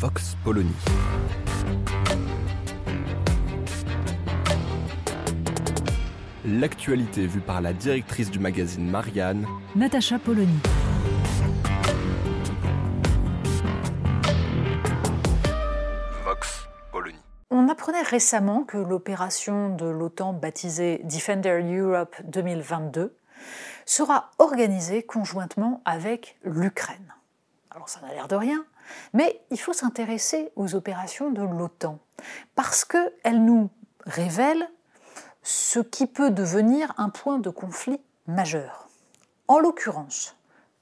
Vox Polony. L'actualité vue par la directrice du magazine Marianne, Natacha Polony. Vox Polony. On apprenait récemment que l'opération de l'OTAN baptisée Defender Europe 2022 sera organisée conjointement avec l'Ukraine. Alors ça n'a l'air de rien, mais il faut s'intéresser aux opérations de l'OTAN parce qu'elles nous révèlent ce qui peut devenir un point de conflit majeur. En l'occurrence,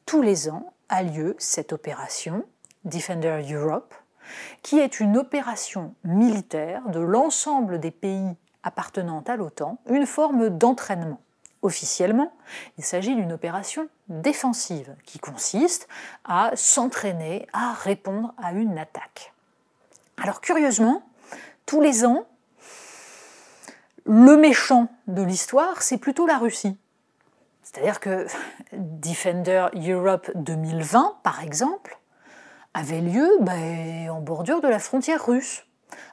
tous les ans a lieu cette opération, Defender Europe, qui est une opération militaire de l'ensemble des pays appartenant à l'OTAN, une forme d'entraînement. Officiellement, il s'agit d'une opération défensive qui consiste à s'entraîner à répondre à une attaque. Alors curieusement, tous les ans, le méchant de l'histoire, c'est plutôt la Russie. C'est-à-dire que Defender Europe 2020, par exemple, avait lieu ben, en bordure de la frontière russe.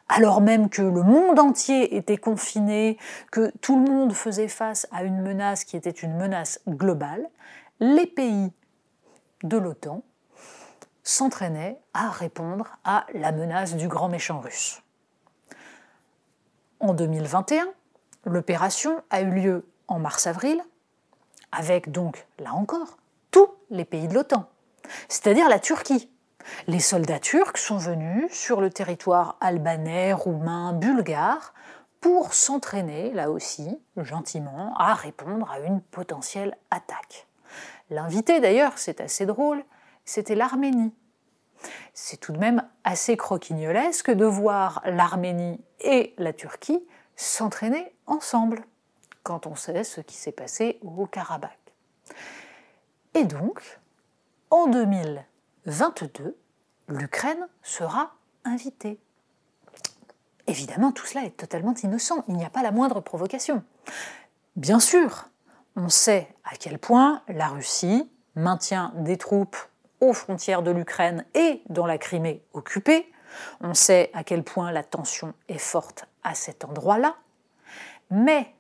Alors même que le monde entier était confiné, que tout le monde faisait face à une menace qui était une menace globale, les pays de l'OTAN s'entraînaient à répondre à la menace du grand méchant russe. En 2021, l'opération a eu lieu en mars-avril, avec donc, là encore, tous les pays de l'OTAN, c'est-à-dire la Turquie. Les soldats turcs sont venus sur le territoire albanais, roumain, bulgare pour s'entraîner, là aussi, gentiment, à répondre à une potentielle attaque. L'invité, d'ailleurs, c'est assez drôle, c'était l'Arménie. C'est tout de même assez croquignolesque de voir l'Arménie et la Turquie s'entraîner ensemble, quand on sait ce qui s'est passé au Karabakh. Et donc, en 2022, l'Ukraine sera invitée. Évidemment, tout cela est totalement innocent, il n'y a pas la moindre provocation. Bien sûr, on sait à quel point la Russie maintient des troupes aux frontières de l'Ukraine et dans la Crimée occupée. On sait à quel point la tension est forte à cet endroit-là. Mais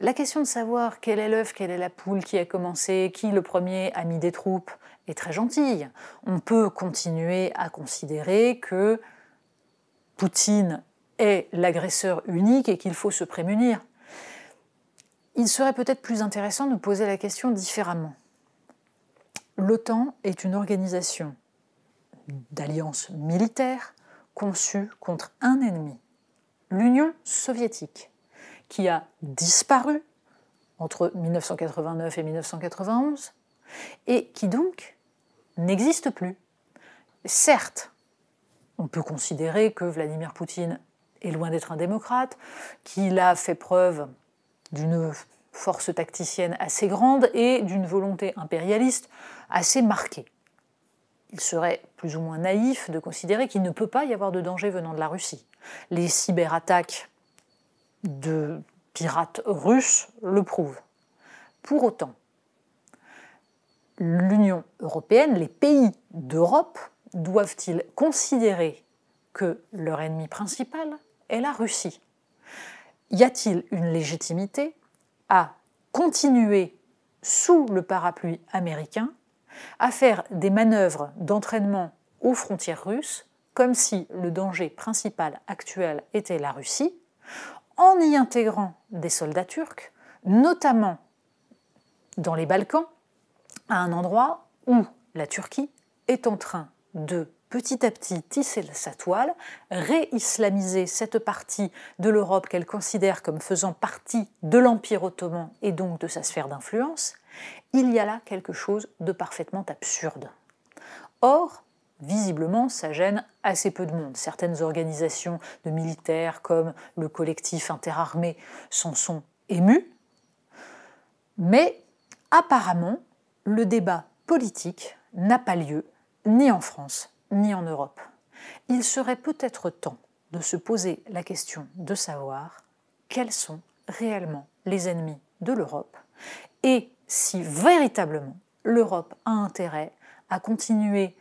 la question de savoir quel est l'œuf, quelle est la poule, qui a commencé, qui le premier a mis des troupes, est très gentille. On peut continuer à considérer que Poutine est l'agresseur unique et qu'il faut se prémunir. Il serait peut-être plus intéressant de poser la question différemment. L'OTAN est une organisation d'alliance militaire conçue contre un ennemi, l'Union soviétique qui a disparu entre 1989 et 1991 et qui donc n'existe plus. Certes, on peut considérer que Vladimir Poutine est loin d'être un démocrate, qu'il a fait preuve d'une force tacticienne assez grande et d'une volonté impérialiste assez marquée. Il serait plus ou moins naïf de considérer qu'il ne peut pas y avoir de danger venant de la Russie. Les cyberattaques de pirates russes le prouvent. Pour autant, l'Union européenne, les pays d'Europe, doivent-ils considérer que leur ennemi principal est la Russie? Y a-t-il une légitimité à continuer sous le parapluie américain à faire des manœuvres d'entraînement aux frontières russes comme si le danger principal actuel était la Russie, en y intégrant des soldats turcs, notamment dans les Balkans, à un endroit où la Turquie est en train de petit à petit tisser sa toile, réislamiser cette partie de l'Europe qu'elle considère comme faisant partie de l'Empire ottoman et donc de sa sphère d'influence, il y a là quelque chose de parfaitement absurde. Or, visiblement, ça gêne assez peu de monde. Certaines organisations de militaires, comme le collectif interarmé, s'en sont émues. Mais apparemment, le débat politique n'a pas lieu ni en France ni en Europe. Il serait peut-être temps de se poser la question de savoir quels sont réellement les ennemis de l'Europe et si véritablement l'Europe a intérêt à continuer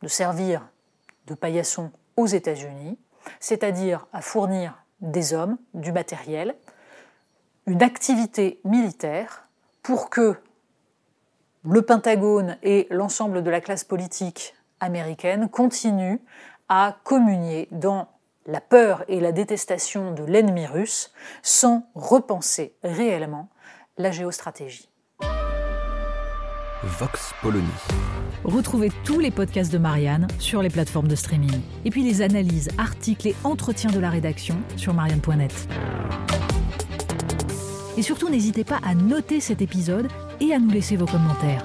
de servir de paillasson aux États-Unis, c'est-à-dire à fournir des hommes, du matériel, une activité militaire pour que le Pentagone et l'ensemble de la classe politique américaine continuent à communier dans la peur et la détestation de l'ennemi russe sans repenser réellement la géostratégie. Vox Polony. Retrouvez tous les podcasts de Marianne sur les plateformes de streaming. Et puis les analyses, articles et entretiens de la rédaction sur marianne.net. Et surtout, n'hésitez pas à noter cet épisode et à nous laisser vos commentaires.